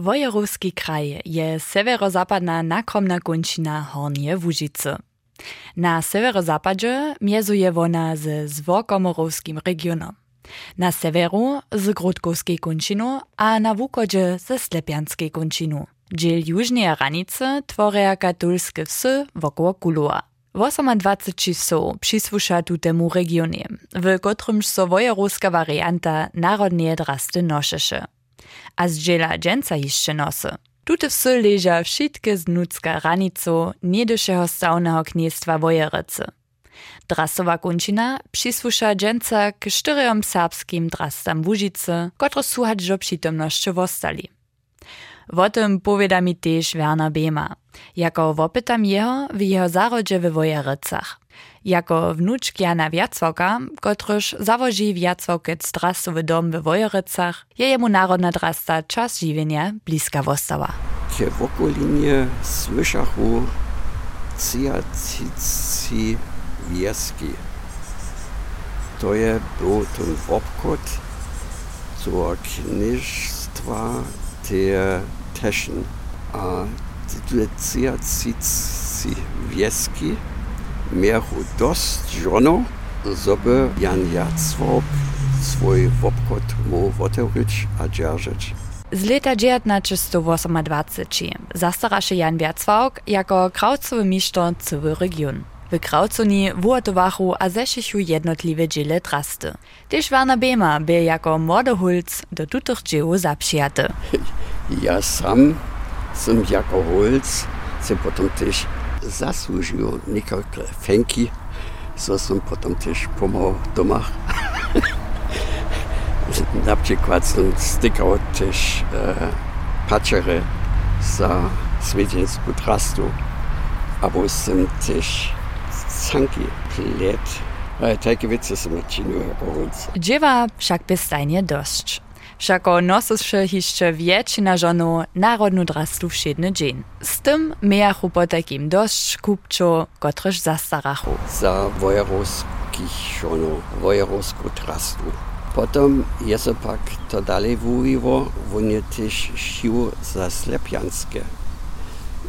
Wojerowski kraj je severozapadna nakromna kończyna Hornie Łużycy. Na severozapadzie miezuje wona ze zwokomorowskim regionom. Na severu z Grodkowskiej kończyną, a na wukodzie ze Slepianskiej kończyną. Dziel jużnej ranicy tworia katolskie wsy wokoło Kuloa. 28 so przysłusza tutemu regionie, w kotrymż so wojerowska warianta narodnie drasty noszesze. A z dziela dżęca jeszcze nosy. Tute wsy leża wszystkie z nucka ranicu niedyszego stałnego kniestwa Wojerycy. Drasowa kończyna przysłusza dżęca k czterem serbskim drastam Łużycy, które słuchać do przytomności wostali. O tym powiada mi też Werner Bema. Jako wopytam jeho w jeho zarodzie w Wojerycach. Jako wnuczk Jana Wiacwoka, kotryż zawoży Wiacwokec drastowy dom w Wojerycach, je jemu narodna drasta czas żywienia bliska wostała. Kie w okolinie słyszachu ciacici wieski. To je był ten wopkot do kniżstwa te teschen. A ciacici wieski mieru dost żono, żeby Jan Jacwok swój wopkot mu otworzyć a dzierżyć. Z leta 1928 zastaraše Jan Wiacwałk jako kraucowy misztor cały region. W Krauconi wuotowachu a zeszychu jednotliwe dziele drasty. Też Werner Bema był jako młodehulc do tutych dzieł zapřijaty. Ja sam sam jako holc se potem też zasłużył niektóre fęki, co sam potem też pomógł domach. Na przykład sam stykał też e, paczery za swiedzienską trastu, albo sam też sanki plét. Ale takie wiece odčinil jako holc. Dziewa však bestajnie dość. Všako nosysše hišće většina žonu narodnu drastu všedny dzień. Z tym miachu po takim dość kupczo, kotryż zastarachu. za wojerowskich žonov, wojerovsku trastu. Potom je se pak to dalej wujiło, on je też sił za slepianskie.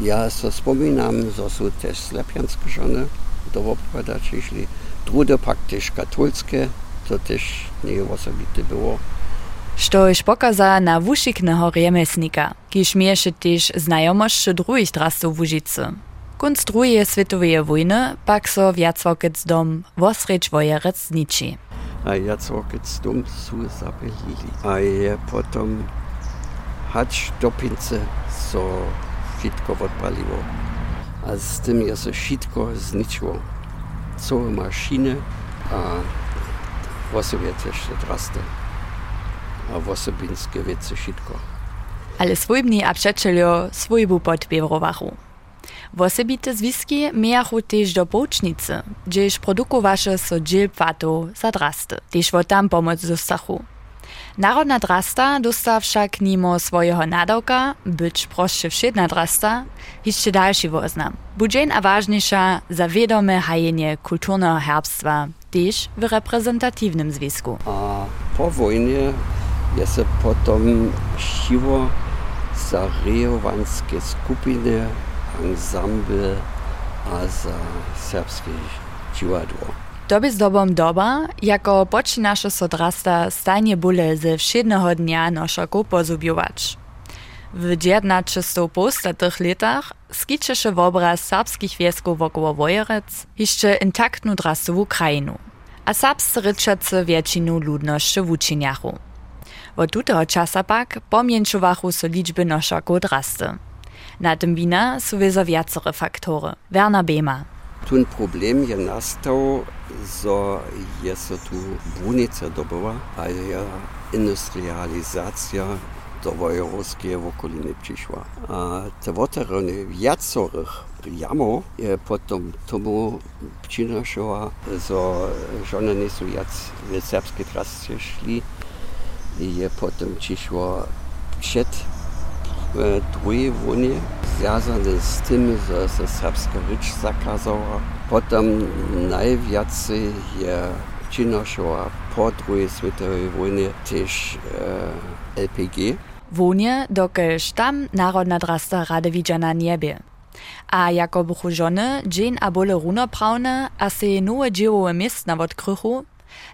Ja so wspominam, że są też slepianskie żony do obkładać, jeśli drugie pak też katolskie, to też nie osobite było. Štož pokaza na wušikneho remesnika, kiž mieše tež znajomošće drugih drastov v Užici. Kunc druge svetoveje wojny pak so Wiacłokec dom Wosreč Wojerec zniči. A całkiem dom su zapelili. A je potom hać do pince so wszystko odpaliło. A z tym je wszystko zničiło. Całe maszyny, a w osobie też te drasty. A w osobinskie wiece wszystko. Ale swójbni a przeczelio swójbu podbierowachu. Wosebite zwiski miachu tež do poučnicy, gdzież produkowaše so dziel płatów za drasty. Tež wo tam pomoc dostachu. Narodna drasta dosta však nimo swojego nadawka, być proszę wszedna drasta, jeszcze dalszy woznam. Budżen a ważniejsza za wiadome hajenie kulturnego herbstwa, też w reprezentatywnym związku. A po wojnie je se potom siło za rejowanskie skupiny, ensemble a za serbskie dziwadło. Doby z dobom doba, jako počinaše so drasta stajnie bóle ze všedného dnia nošaku pozubjować. W 1950 latach skičeše obraz serbskich wiesków wokoło Wojerec jeszcze intaktnu drastową krajinu, a serbscy ryczacy většinu ludności w uczyniachu. Od tutego czasa pak pomieńczowachu so liczby nošaków drasty. Na tym wina są wiacore faktory. Werner Bema. Tun problem je nastał, że jest tu brunica dobyła, a je industrializacja do wojewódzkiej okoliny przyszła. A te woterony wiacorych jamów je potom tomu przynoszyła, że żony nie są jac w serbskie trasy szli je potom przyszło przed e, drugiej wojnie związane z tym, że se serbska rycz zakazała. Potem najwięcej je przynoszyła po światowej wojnie też e, LPG. Wonie, dokelž tam narodna drasta rade widziana niebie. A jako buchu żony, dżin a bole runoprawne, a se nowe dziełowe miestna wot krychu,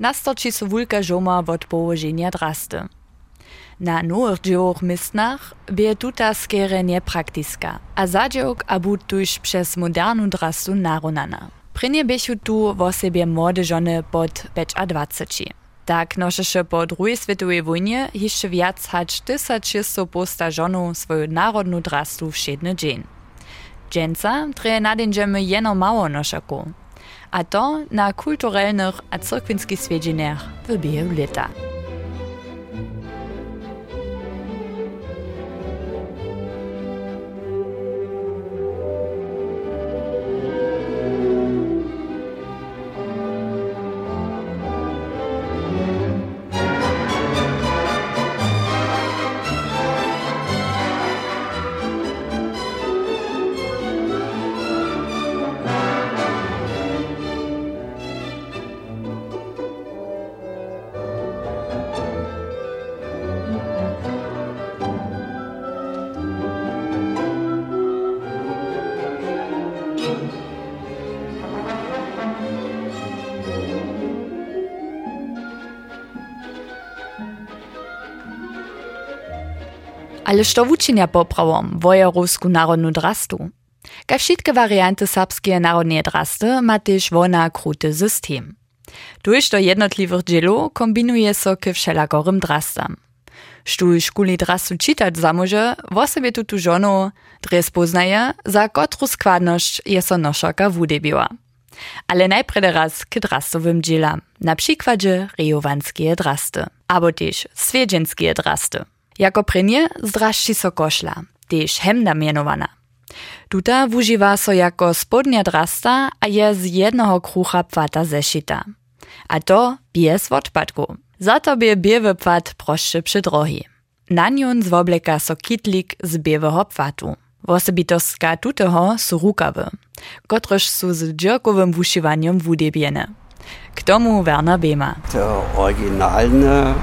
nastoči so wulka żoma wot położenia drasty. Na nowych dziełowych miestnach bie tuta skere niepraktiska, a zadziałk a bud tuż przez modernu drastu narunana. Prynie biechu tu w osobie młode żony pod 25. Tak nošeše po druhej svetovej wojnie jeszcze wiac hać 1600 posta żonów swoją narodną drastu wszedny dzień. Dżęca treje nadędziemy jeno mało noszaku, Attend na kulturell noch a Zirkwinski Sveginer, webe leta. Ale što wučenja poprawom wojerowsku narodnu drastu? Ka wszystkie warianty serbskie narodne drasty ma też wona kruty system. Tuż do jednotliwych dzielu kombinuje so k wszelakorym drastam. Sztuj szkuli drastu czytać zamoże, w sobie tutu żonu dres poznaje, za kotru składność je so noszaka wudebiła. Ale najpierw raz k drastowym dzielam, na przykładzie rejowanskie drasty, albo też swiedzienskie drasty. Jako prynje zdražči so košla, tež hemda mienowana. Tuta wużywa so jako spodnia drasta, a je z jednoho krucha pwata zešita. A to bez odpadku. Za to bie biewy pwat proszczy przy drogi. Na nią zwobleka so kitlik z biewego pwatu. Wosebitostka tuteho su rukawy, kotreż su z dżerkowym wuszywaniem wudebiene. K tomu Werner Behmer. To oryginalne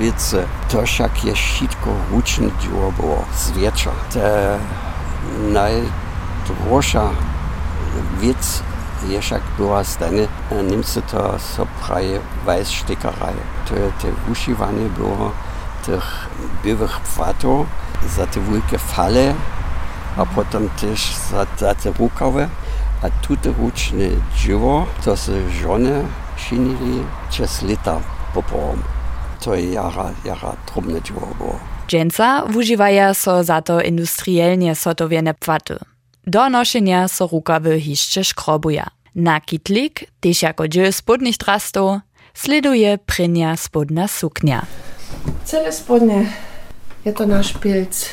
wice, to však je všetko ručne dielo było zwiecza. Te najdroższa wiec je však była stane, Niemcy to so praje Weißstickerei. To te ušiwanie było tych byłych płatów za te wielkie fale, a potem też za, za te rukawy. A tute ručne dzieło to se żony czynili przez lata popołom. To je jara, jara było. Dżęca wużywaja so za to industrielnie sotowiene płaty. Do noszenia so rukawy hiszcze szkrobuja. Na kitlik, też jako dzieł spodnych drastów, sleduje prynia spodna suknia. Cele spodnie je to nasz pilc.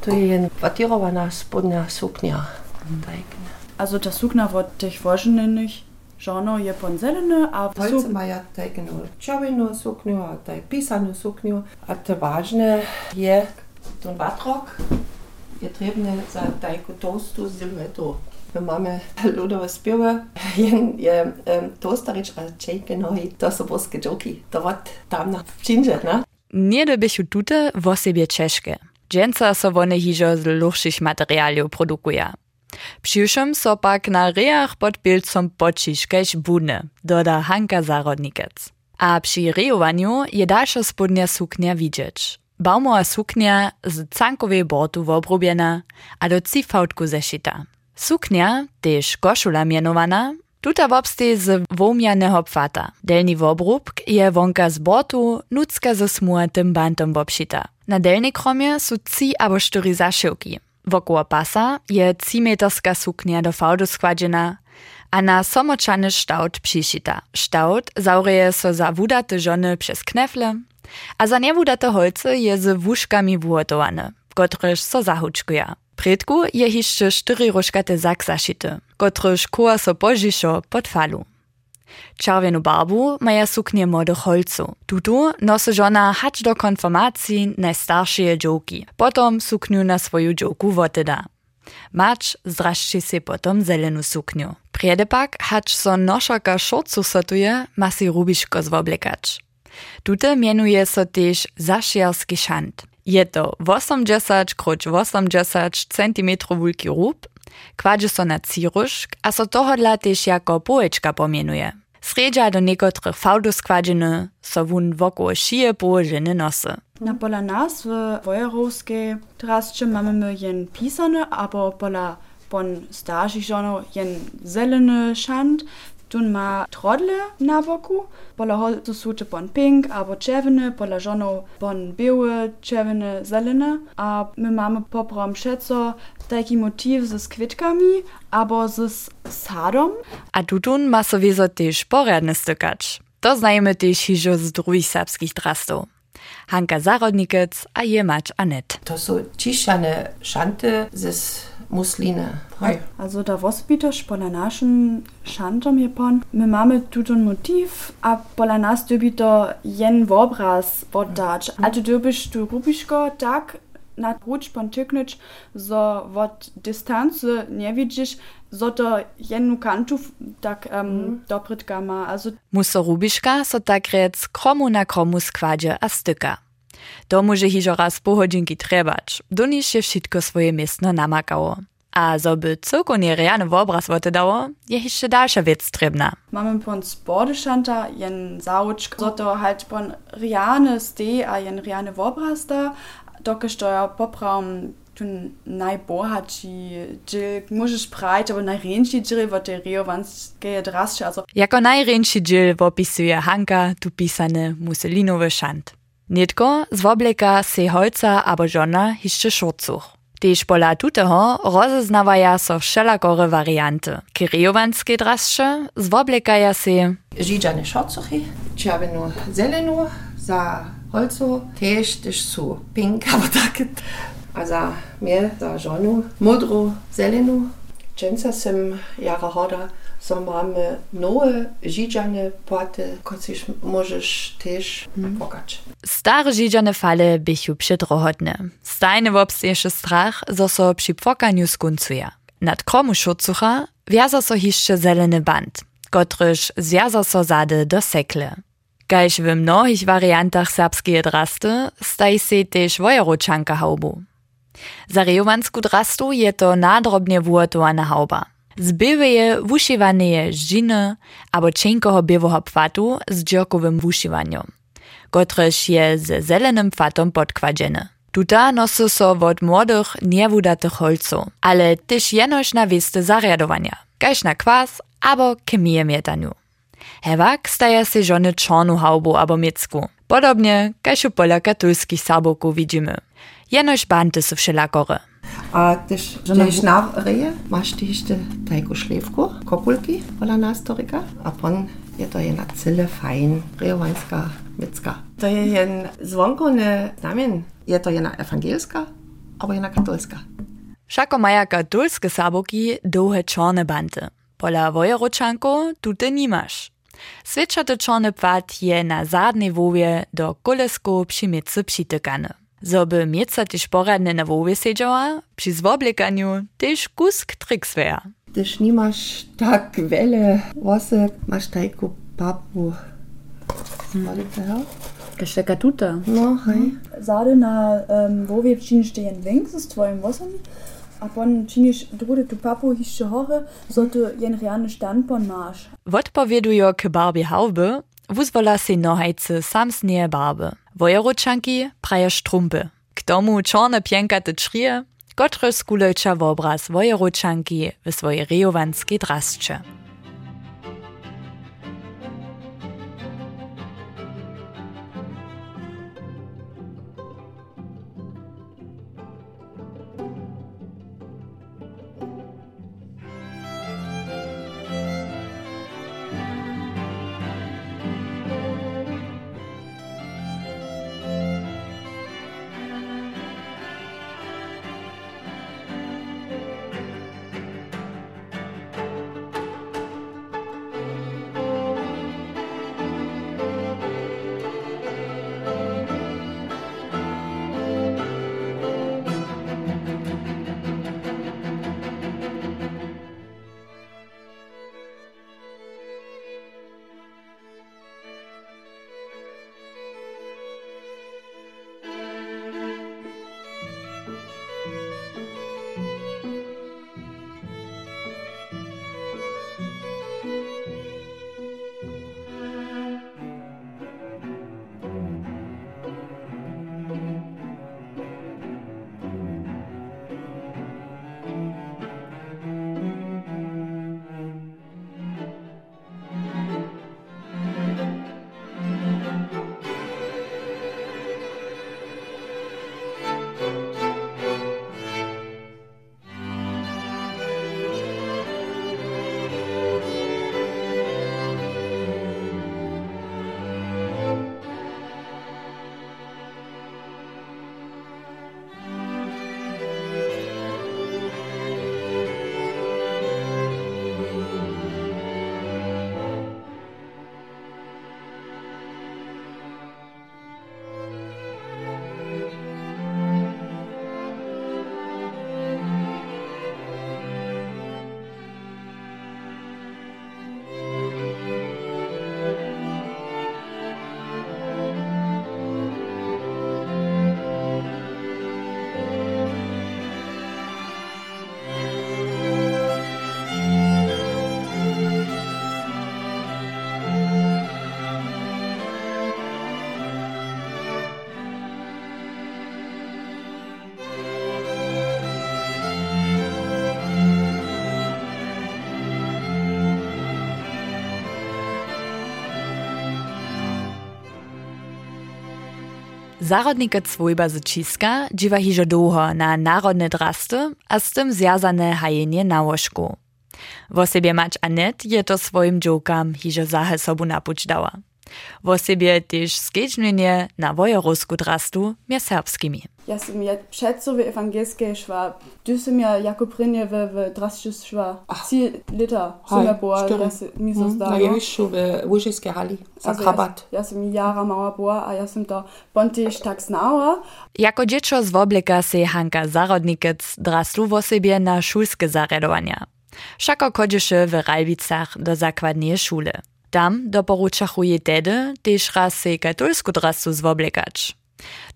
To je watierowana spodnia suknia. Tak. Also ta sukna od tych woženenych żono je pon zelene, a Polce taką czerwoną suknię, a taj pisaną suknię, a te ważne je ten batrok je trebne za tajku toastu zimne to. My mamy ludowe śpiewy, jen je um, toasterič a čejke nohy, to są boskie dżoki. To wot tam na wczynże, ne? Nie dobychu tute w osobie czeszkie. Dżęca so one hižo z luchszych materialiów produkuje. Přišom so pak na rejach pod pilcom počiš, kež budne, doda Hanka Zarodnikec. A przy rejowaniu je dalsza spodnia suknia widzieć. Baumowa suknia z cankowej bortu wobrobiena, a do cifałtku zeszyta. Suknia, też koszula mianowana, tuta wobstej z womianego pfata. Delni wobrubk je wonka z bortu, nucka ze smuatym bantom wobszyta. Na delnej kromie są ci albo cztery zaszyłki. Wokoło pasa je cimeterska suknia do fałdu składzena, a na somoczany kształt przyszita. Kształt zaureje so za wudate żony przez knefle, a za niewudate holce je z wuszkami wuhotowane, kotreż so zahuczkuje. Predku je jeszcze cztery rożkate zak zaszity, kotreż koła so pożiszo pod falu. Czerwienu barbu maja suknie młodych holcu. Tutu nosy żona hacz do konfirmacji najstarszej dżoki. Potom sukniu na swoją dżoku woteda. Macz zdraszczy się potom zelenu sukniu. Priede pak hacz so noszaka szorcu sotuje, ma si rubiszko zwoblekać. Tute mienuje so też zasziarski szant. Je to 80 kroć 80 cm wulki rób, kładzie so na ciruszk, a so tohodla też jako połeczka pomienuje. Sredzia do niekotrych fałdów składziny so wun wokół szyje położeny nosy. Na pola nas w Wojerowskiej trasce mamy my jen pisane, albo pola pon starszych żonów jen zeleny szant, Tun ma trodle na boku, pola holcu suče pon pink albo czerwony, pola żonów pon biały, czerwony, zeleny, a my mamy poprom przeco taki motiv ze kwitkami albo z sadom. A tutun ma so wieso też poradne stykać. To znajemy też hižo z drugich serbskich drastów. Hanka Zarodnikec a je mać Anet. To są ciszane szanty ze musliny. Hej. Also da wospitoš pola našim šantom je pon. My mamy tutun motiv, a pola nas dobi to jen obraz oddać. A tu dobiš tu rubiško tak na ruč pon tyknąć, zo od dystansu nie widzisz, zo to jednu kantu tak um, dobrytka ma. Also Muso rubiška so tak rec kromu na kromu składzie a styka. To może hižo raz po hodzinki trebać, doniż je wszystko swoje miestno namakało. A zoby całkonie realny obraz dało, je jeszcze dalsza wiec trebna. mamy pon sportszanta jen zaučk, zo to halt pon riane ste a jen riane obraz da, dokež to ja poprawm tun najbohatší džil, możesz prajć, aber najrenší džil, wo te rio vans geje drasče, also Jako najręczszy dziel opisuje Hanka tu pisane Mussolinowy szant. Nitko z wobleka se holca abo żona jeszcze szorcuch. Tež pola tuteho rozeznawaja so wszelakore warianty. Kiriowanskie drascze zwoblekaja se Žičane šocuchy, červenu, zelenu, za holcu tež też su pink, albo takie. A za mnie, za żonu, modru, zelenu. Dżęca sem jara hoda, so mamy nowe žičane płaty, kociś możesz też pokać. Stare žiđane fale bychu přidrohodne. Stajne wobstieše strach, zo so przy płakaniu skuncuje. Nad kromu szurcucha wjaza so hiszcze zeleny band, kotryż zjaza so zady do sekle. Gajś w mnohich wariantach serbskie drasty staj se też wojeročanka haubu. Za rejowansku drastu je to nadrobnie włotowana hauba. Z byweje wuszywaneje żdziny abo cienkoho biewoho pwatu z dżirkowym wuszywaniem kotrež je ze zelenym fatom podkładzieny. Tuta nosy so od młodych, niewudatych holców, ale też jenoś na wisty zariadowania, kaž na kwas abo chemię mietaniu. Hewak staje się żony czarnu haubu abo miecku, podobnie kaž u pola katolskich saboków widzimy. Jenoś banty są wszelakore. A też, też na reje masz jeszcze taką szlewku, kopulki, pola nastoryka, a pon je to jedna cyle fajn, rejowańska mycka. To je jen zwonkony znamien, je to jedna ewangelska, albo jedna katolska. Všako maja katolske saboki dłuhe czarne banty. Pola wojeročanko tute nimaš. Svečate czarny płat je na zadnej wowie do kolesko przy miece přitykany. Zoby mieca też poradne na wowie siedziała, przy zwoblekaniu też kusk triks wär. Też nie masz tak wiele włosy, masz taką papu. Hmm. Kaž taka tuta. No, hej. Zade na um, wowie činiš te jen venk z tvojim vosom, a pon činiš druge tu papu hišče hore, so tu jen realny standpon maš. Wotpowiedujo k barbie haube, wuzwola se nohajce samsnie barby. Wojeročanki praje strumpy. K tomu czarne piękate czrije, kotre skulejcza wobraz wojeročanki w swojej rejowanskiej drascze. Zarodnikec swojba z Čiska dziwa hižo dłuho na narodne drasty a z tym związane hajenie na łożku. W sobie mać Anet je to swoim dziłkam hižo zahe sobu napuć dała. W sobie też skieżnienie na wojorusku drastu mie serbskimi. Ja sam ja evangelske šva, du sam ja jako prinje v, v drasčus šva. Si lita sam ja ja se mi so Na zdalo. Ješu v Łużyskiej hali, za Also krabat. Ja, ja sam jara mała boa, a ja sam to pontiž tak znała. Jako dziecko z wobleka se Hanka Zarodnikec drastu w sobie na szulskie zaredowania. Szako chodziše w Ralbicach do zakładnej szule. Tam doporučachu je tedy, też raz se katolsku drastu zwoblekać.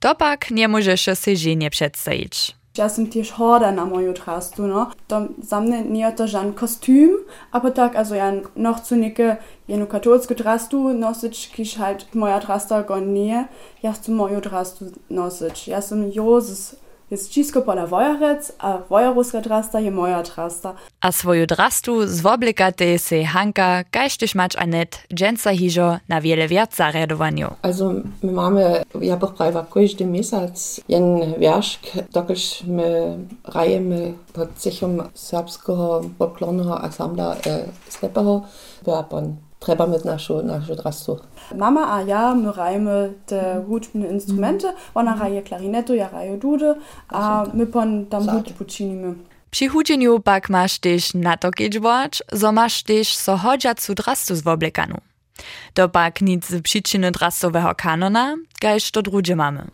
To pak nie możesz se żenie przedstawić. Ja sam tiež horda na moju drastu, no. To za mne nije to žan kostüm, aber tak, also ja noch zu neke jenu katolsku drastu nosič, kiž halt moja drasta go nije, ja sam moju drastu nosič. Ja sam Jozes, jest čisko pola vojarec, a vojaruska drasta je moja drasta. A swoju drastu zwoblekate se Hanka, kajsztyż mać Anet, dżęca hižo na wiele wiat zaredowaniu. Also, my mamy, ja bych prawa każdy miesiąc jen wierszk, dokelż my rajemy pod cichom serbskiego folklornego ansambla e, Slepeho, wyapon. Treba mit naszą, naszą drastu. Mama a ja, my rajmy te hudbne instrumente, ona raje klarinetu, ja raje dude, a my pon tam Sade. hud pučinimy. Przy hudzieniu pak masz też na to kiedźboć, zo masz też so hodżacu drastu zwoblekanu. To pak nic z przyczyny drastowego kanona, gajż to drugie mamy.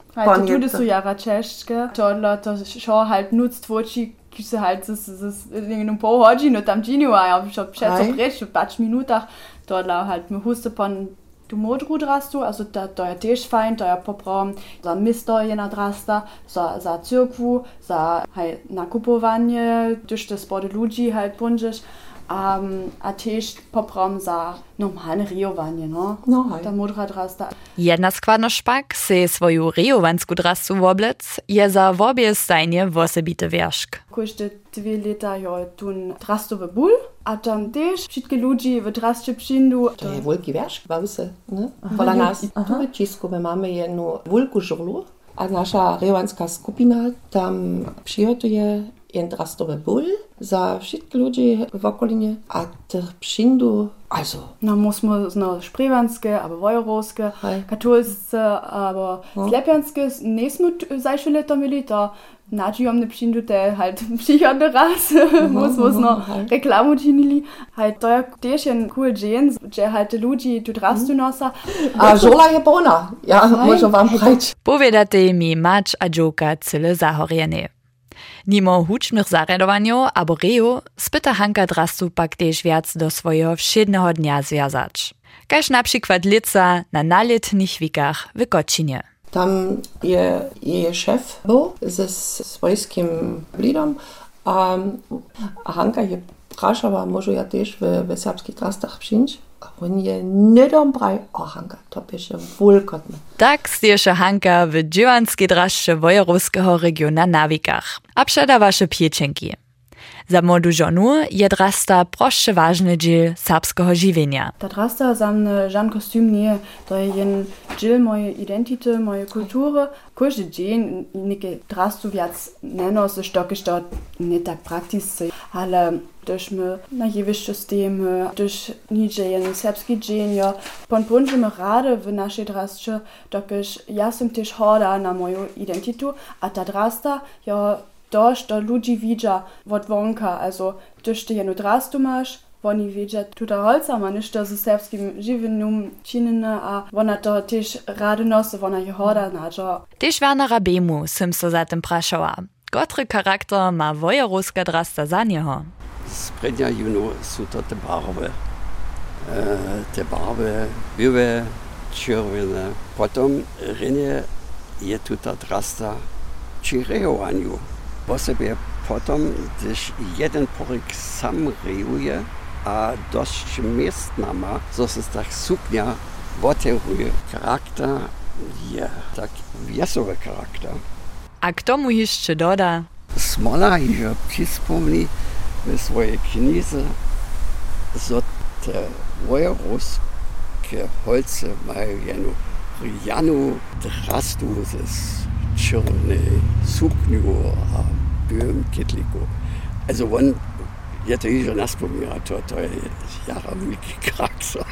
Jude jetzt- so jara češke, to to šo halt nutzt voči, ki se halt z, z, z nekaj pol hodžino tam džinju, a ja šo před Aj. so minutach, to la halt mi huste pon du modru drastu, also da, to je tež fajn, to je popravom za misto je na drasta, za, za cyrkwu, za halt nakupovanie, tuż te spody ludzi halt bunžiš, um, a tež popravom za normalne rijowanie, no. No, hej. Ta modra drasta. Jedna składność pak se swoju rejowansku drastu woblec je za wobie stajnie wosebite wierszk. košte dve leta jo tun drastowy ból, a tam też wszystkie ludzi w draście przyndu. To je wielki wierszk, bawse, ne? Pola nas, tu w Cisku, my mamy jedną wielką żurlu, a nasza rewanska skupina tam przygotuje jen drastowy ból za wszystkich ludzi w okolinie, a tych przyndu, also, No muss man no sprewanske, aber wojorowske, Hej. katolsce, aber slepjanske, nie smo zajsze leta mieli to nađijomne przyndu te halt przychodne raz, no hej. reklamu činili. Halt to je też jen cool dżen, że halt ludzi tu drastu nosa. a żurla je bona, ja, może wam prać. Powiedate mi mać a dżoka cyle zahorjene. Nimo hucznych zaredowaniu abo reju spyta Hanka drastu pak też wiac do swojego wszednego dnia związać. Każ na lica na naletnych wikach w Kocinie. Tam je jej szef był ze swojskim blidom, a, a Hanka je praszała, może ja też w, w serbskich trastach przyjść. On je nie dobraj, o Hanka, to pisze wulkotne. Tak Hanka dziewanskiej draższe wojeruskiego regiona na wikach, a pieczenki. Za młodu żonu je drasta proszcze ważny dziel serbskiego żywienia. Ta drasta za mne žan kostüm nije, to je jen džil moje identite, moje kulture. Každý džin neke drastu viac ne nosiš, dokiš to ne tak praktice. Ale když my na jevišće stejme, když niče jen serbski džin, jo, pon punžeme rade v našej drastče, dokiš ja sam tež hoda na moju identitu, a ta drasta, jo, to, što ludzi widza od wonka, also když ty jenu drastu masz, oni wiedzą, tuta holca ma ništa z serbskim żywieniem činjena, a ona to też rady nosi, ona je hoda nađa. Tež Wernera Bemu sim so zatem prašała. Kotry charakter ma wojeruska drasta za niego? Sprednja juno su to te barve. E, te barve były czerwone. Potem rynie je tu ta drasta przy rejowaniu. Po sobie potem, gdyż jeden poryk sam rejuje, a dość miestna ma, se tak suknia oteruje. Charakter je tak wiesowy charakter. A k tomu jeszcze doda, Smola je přispomni ve svojej knize, so te vojerovské holce majú jenu Janu drastu z czarnej sukniu a białym kitliku. Also on je to iżo nas pomira, to, to je jara wielki krak. So.